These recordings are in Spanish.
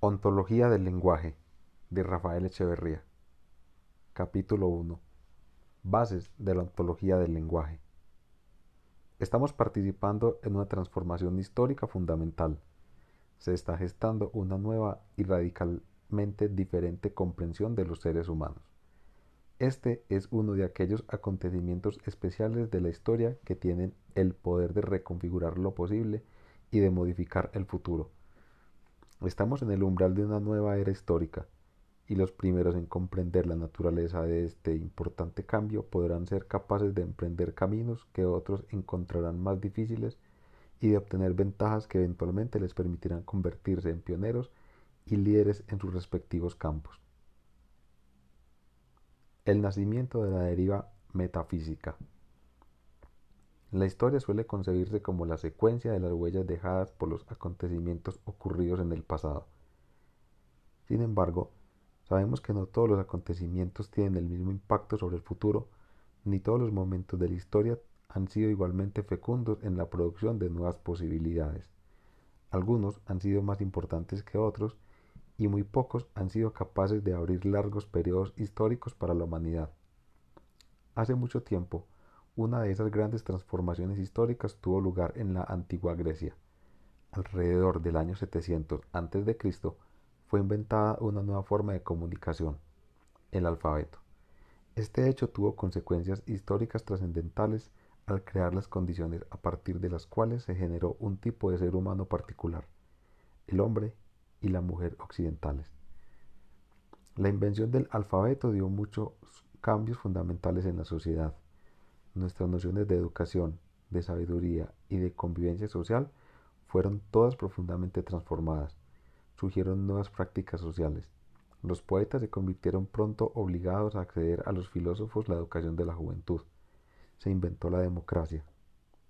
Ontología del lenguaje de Rafael Echeverría. Capítulo 1. Bases de la ontología del lenguaje. Estamos participando en una transformación histórica fundamental. Se está gestando una nueva y radicalmente diferente comprensión de los seres humanos. Este es uno de aquellos acontecimientos especiales de la historia que tienen el poder de reconfigurar lo posible y de modificar el futuro Estamos en el umbral de una nueva era histórica, y los primeros en comprender la naturaleza de este importante cambio podrán ser capaces de emprender caminos que otros encontrarán más difíciles y de obtener ventajas que eventualmente les permitirán convertirse en pioneros y líderes en sus respectivos campos. El nacimiento de la deriva metafísica. La historia suele concebirse como la secuencia de las huellas dejadas por los acontecimientos ocurridos en el pasado. Sin embargo, sabemos que no todos los acontecimientos tienen el mismo impacto sobre el futuro, ni todos los momentos de la historia han sido igualmente fecundos en la producción de nuevas posibilidades. Algunos han sido más importantes que otros y muy pocos han sido capaces de abrir largos periodos históricos para la humanidad. Hace mucho tiempo, una de esas grandes transformaciones históricas tuvo lugar en la antigua Grecia. Alrededor del año 700 a.C. fue inventada una nueva forma de comunicación, el alfabeto. Este hecho tuvo consecuencias históricas trascendentales al crear las condiciones a partir de las cuales se generó un tipo de ser humano particular, el hombre y la mujer occidentales. La invención del alfabeto dio muchos cambios fundamentales en la sociedad nuestras nociones de educación, de sabiduría y de convivencia social fueron todas profundamente transformadas. Surgieron nuevas prácticas sociales. Los poetas se convirtieron pronto obligados a acceder a los filósofos la educación de la juventud. Se inventó la democracia.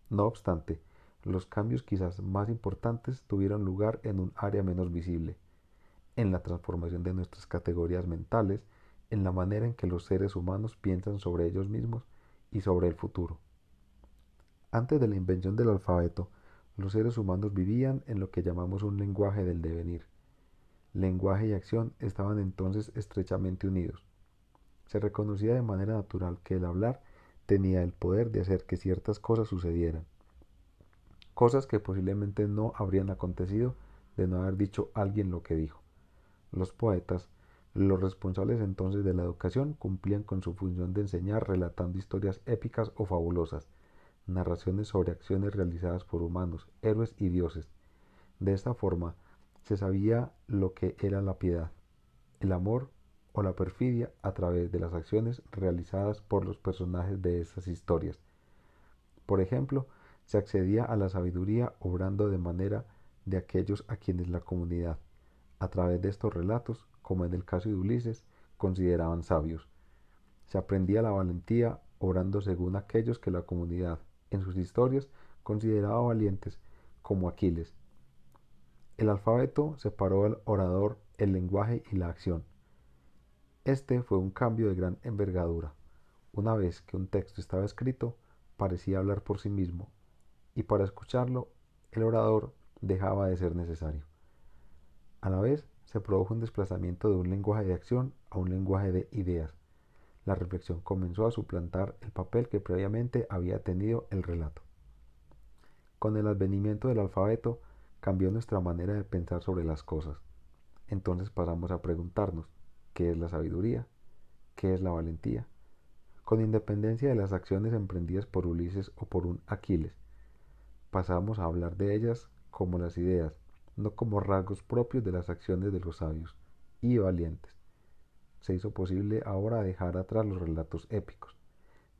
No obstante, los cambios quizás más importantes tuvieron lugar en un área menos visible, en la transformación de nuestras categorías mentales, en la manera en que los seres humanos piensan sobre ellos mismos y sobre el futuro. Antes de la invención del alfabeto, los seres humanos vivían en lo que llamamos un lenguaje del devenir. Lenguaje y acción estaban entonces estrechamente unidos. Se reconocía de manera natural que el hablar tenía el poder de hacer que ciertas cosas sucedieran, cosas que posiblemente no habrían acontecido de no haber dicho alguien lo que dijo. Los poetas los responsables entonces de la educación cumplían con su función de enseñar relatando historias épicas o fabulosas, narraciones sobre acciones realizadas por humanos, héroes y dioses. De esta forma se sabía lo que era la piedad, el amor o la perfidia a través de las acciones realizadas por los personajes de estas historias. Por ejemplo, se accedía a la sabiduría obrando de manera de aquellos a quienes la comunidad, a través de estos relatos, como en el caso de Ulises, consideraban sabios. Se aprendía la valentía obrando según aquellos que la comunidad, en sus historias, consideraba valientes, como Aquiles. El alfabeto separó al orador, el lenguaje y la acción. Este fue un cambio de gran envergadura. Una vez que un texto estaba escrito, parecía hablar por sí mismo, y para escucharlo, el orador dejaba de ser necesario. A la vez, se produjo un desplazamiento de un lenguaje de acción a un lenguaje de ideas. La reflexión comenzó a suplantar el papel que previamente había tenido el relato. Con el advenimiento del alfabeto cambió nuestra manera de pensar sobre las cosas. Entonces pasamos a preguntarnos, ¿qué es la sabiduría? ¿Qué es la valentía? Con independencia de las acciones emprendidas por Ulises o por un Aquiles, pasamos a hablar de ellas como las ideas, no como rasgos propios de las acciones de los sabios y valientes. Se hizo posible ahora dejar atrás los relatos épicos.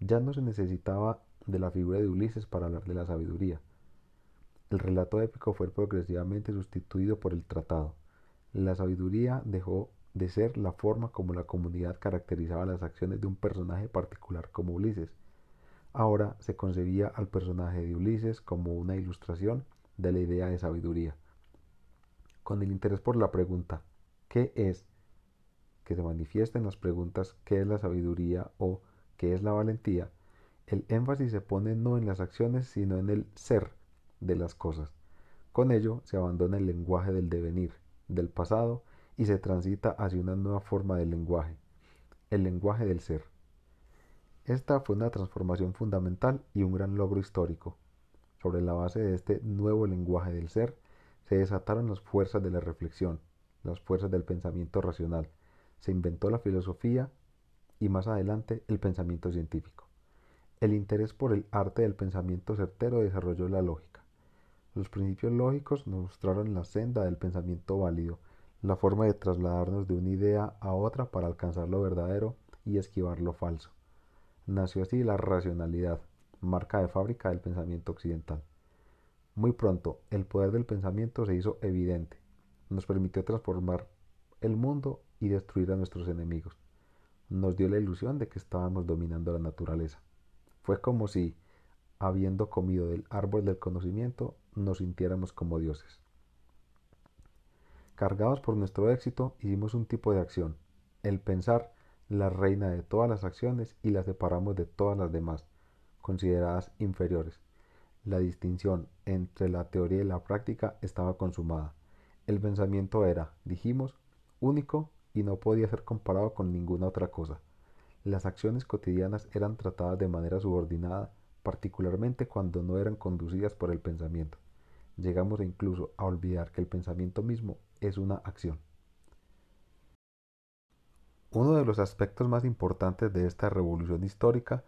Ya no se necesitaba de la figura de Ulises para hablar de la sabiduría. El relato épico fue progresivamente sustituido por el tratado. La sabiduría dejó de ser la forma como la comunidad caracterizaba las acciones de un personaje particular como Ulises. Ahora se concebía al personaje de Ulises como una ilustración de la idea de sabiduría con el interés por la pregunta ¿qué es? que se manifiesta en las preguntas ¿qué es la sabiduría? o ¿qué es la valentía? El énfasis se pone no en las acciones sino en el ser de las cosas. Con ello se abandona el lenguaje del devenir, del pasado y se transita hacia una nueva forma del lenguaje, el lenguaje del ser. Esta fue una transformación fundamental y un gran logro histórico. Sobre la base de este nuevo lenguaje del ser, se desataron las fuerzas de la reflexión, las fuerzas del pensamiento racional. Se inventó la filosofía y más adelante el pensamiento científico. El interés por el arte del pensamiento certero desarrolló la lógica. Los principios lógicos nos mostraron la senda del pensamiento válido, la forma de trasladarnos de una idea a otra para alcanzar lo verdadero y esquivar lo falso. Nació así la racionalidad, marca de fábrica del pensamiento occidental. Muy pronto, el poder del pensamiento se hizo evidente. Nos permitió transformar el mundo y destruir a nuestros enemigos. Nos dio la ilusión de que estábamos dominando la naturaleza. Fue como si, habiendo comido del árbol del conocimiento, nos sintiéramos como dioses. Cargados por nuestro éxito, hicimos un tipo de acción, el pensar, la reina de todas las acciones y la separamos de todas las demás, consideradas inferiores. La distinción entre la teoría y la práctica estaba consumada. El pensamiento era, dijimos, único y no podía ser comparado con ninguna otra cosa. Las acciones cotidianas eran tratadas de manera subordinada, particularmente cuando no eran conducidas por el pensamiento. Llegamos incluso a olvidar que el pensamiento mismo es una acción. Uno de los aspectos más importantes de esta revolución histórica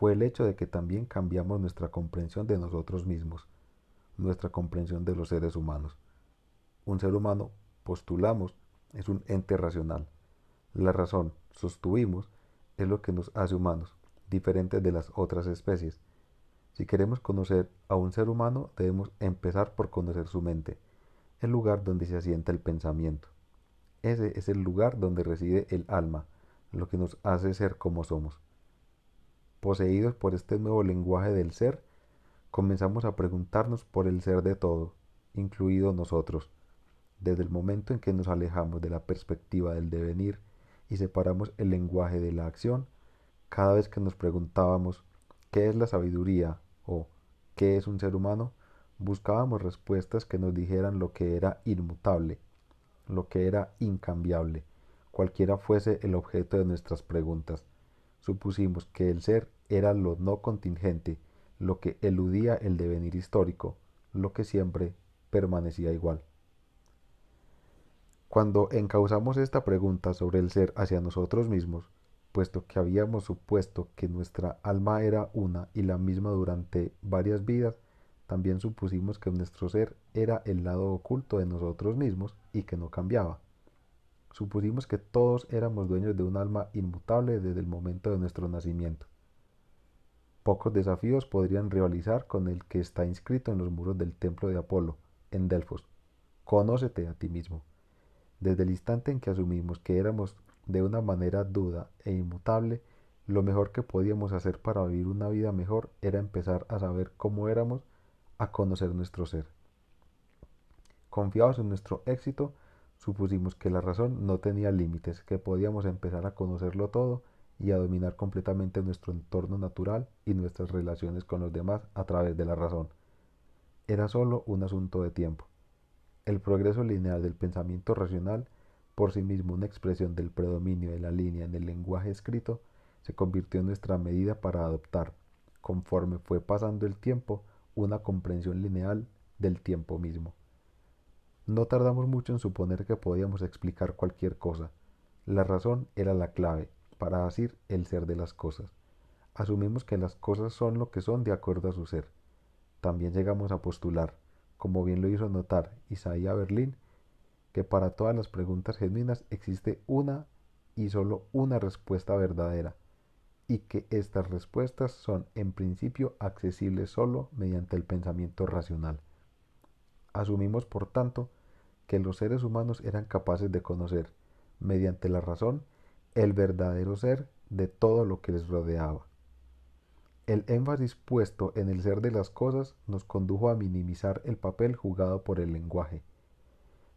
fue el hecho de que también cambiamos nuestra comprensión de nosotros mismos, nuestra comprensión de los seres humanos. Un ser humano, postulamos, es un ente racional. La razón, sostuvimos, es lo que nos hace humanos, diferentes de las otras especies. Si queremos conocer a un ser humano, debemos empezar por conocer su mente, el lugar donde se asienta el pensamiento. Ese es el lugar donde reside el alma, lo que nos hace ser como somos. Poseídos por este nuevo lenguaje del ser, comenzamos a preguntarnos por el ser de todo, incluido nosotros. Desde el momento en que nos alejamos de la perspectiva del devenir y separamos el lenguaje de la acción, cada vez que nos preguntábamos qué es la sabiduría o qué es un ser humano, Buscábamos respuestas que nos dijeran lo que era inmutable, lo que era incambiable, cualquiera fuese el objeto de nuestras preguntas. Supusimos que el ser era lo no contingente, lo que eludía el devenir histórico, lo que siempre permanecía igual. Cuando encauzamos esta pregunta sobre el ser hacia nosotros mismos, puesto que habíamos supuesto que nuestra alma era una y la misma durante varias vidas, también supusimos que nuestro ser era el lado oculto de nosotros mismos y que no cambiaba. Supusimos que todos éramos dueños de un alma inmutable desde el momento de nuestro nacimiento. Pocos desafíos podrían rivalizar con el que está inscrito en los muros del templo de Apolo, en Delfos. Conócete a ti mismo. Desde el instante en que asumimos que éramos de una manera duda e inmutable, lo mejor que podíamos hacer para vivir una vida mejor era empezar a saber cómo éramos a conocer nuestro ser. Confiados en nuestro éxito, supusimos que la razón no tenía límites, que podíamos empezar a conocerlo todo y a dominar completamente nuestro entorno natural y nuestras relaciones con los demás a través de la razón. Era solo un asunto de tiempo. El progreso lineal del pensamiento racional, por sí mismo una expresión del predominio de la línea en el lenguaje escrito, se convirtió en nuestra medida para adoptar, conforme fue pasando el tiempo, una comprensión lineal del tiempo mismo. No tardamos mucho en suponer que podíamos explicar cualquier cosa. La razón era la clave para decir el ser de las cosas. Asumimos que las cosas son lo que son de acuerdo a su ser. También llegamos a postular, como bien lo hizo notar Isaiah Berlín, que para todas las preguntas genuinas existe una y solo una respuesta verdadera, y que estas respuestas son en principio accesibles solo mediante el pensamiento racional. Asumimos, por tanto, que los seres humanos eran capaces de conocer, mediante la razón, el verdadero ser de todo lo que les rodeaba. El énfasis puesto en el ser de las cosas nos condujo a minimizar el papel jugado por el lenguaje.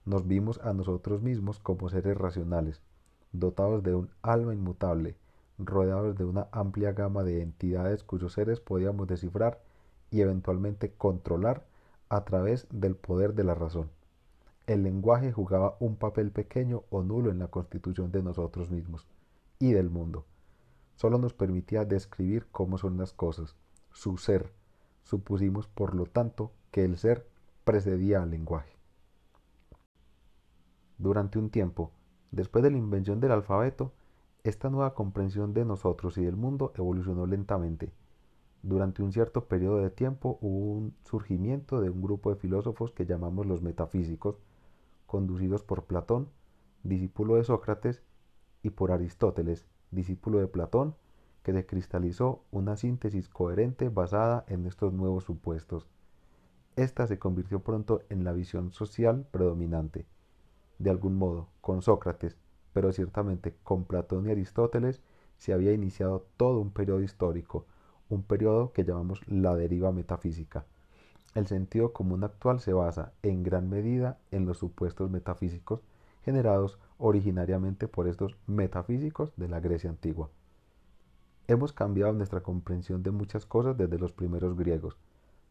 Nos vimos a nosotros mismos como seres racionales, dotados de un alma inmutable, rodeados de una amplia gama de entidades cuyos seres podíamos descifrar y eventualmente controlar a través del poder de la razón. El lenguaje jugaba un papel pequeño o nulo en la constitución de nosotros mismos y del mundo. Solo nos permitía describir cómo son las cosas, su ser. Supusimos, por lo tanto, que el ser precedía al lenguaje. Durante un tiempo, después de la invención del alfabeto, esta nueva comprensión de nosotros y del mundo evolucionó lentamente. Durante un cierto periodo de tiempo hubo un surgimiento de un grupo de filósofos que llamamos los metafísicos, conducidos por Platón, discípulo de Sócrates, y por Aristóteles, discípulo de Platón, que se cristalizó una síntesis coherente basada en estos nuevos supuestos. Esta se convirtió pronto en la visión social predominante. De algún modo, con Sócrates, pero ciertamente con Platón y Aristóteles, se había iniciado todo un periodo histórico, un periodo que llamamos la deriva metafísica. El sentido común actual se basa en gran medida en los supuestos metafísicos generados originariamente por estos metafísicos de la Grecia antigua. Hemos cambiado nuestra comprensión de muchas cosas desde los primeros griegos.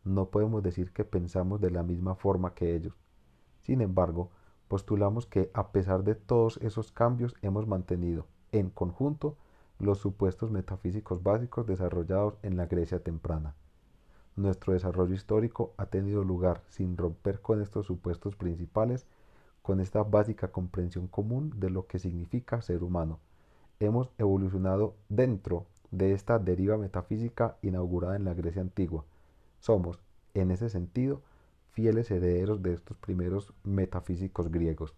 No podemos decir que pensamos de la misma forma que ellos. Sin embargo, postulamos que a pesar de todos esos cambios hemos mantenido, en conjunto, los supuestos metafísicos básicos desarrollados en la Grecia temprana. Nuestro desarrollo histórico ha tenido lugar sin romper con estos supuestos principales, con esta básica comprensión común de lo que significa ser humano. Hemos evolucionado dentro de esta deriva metafísica inaugurada en la Grecia antigua. Somos, en ese sentido, fieles herederos de estos primeros metafísicos griegos.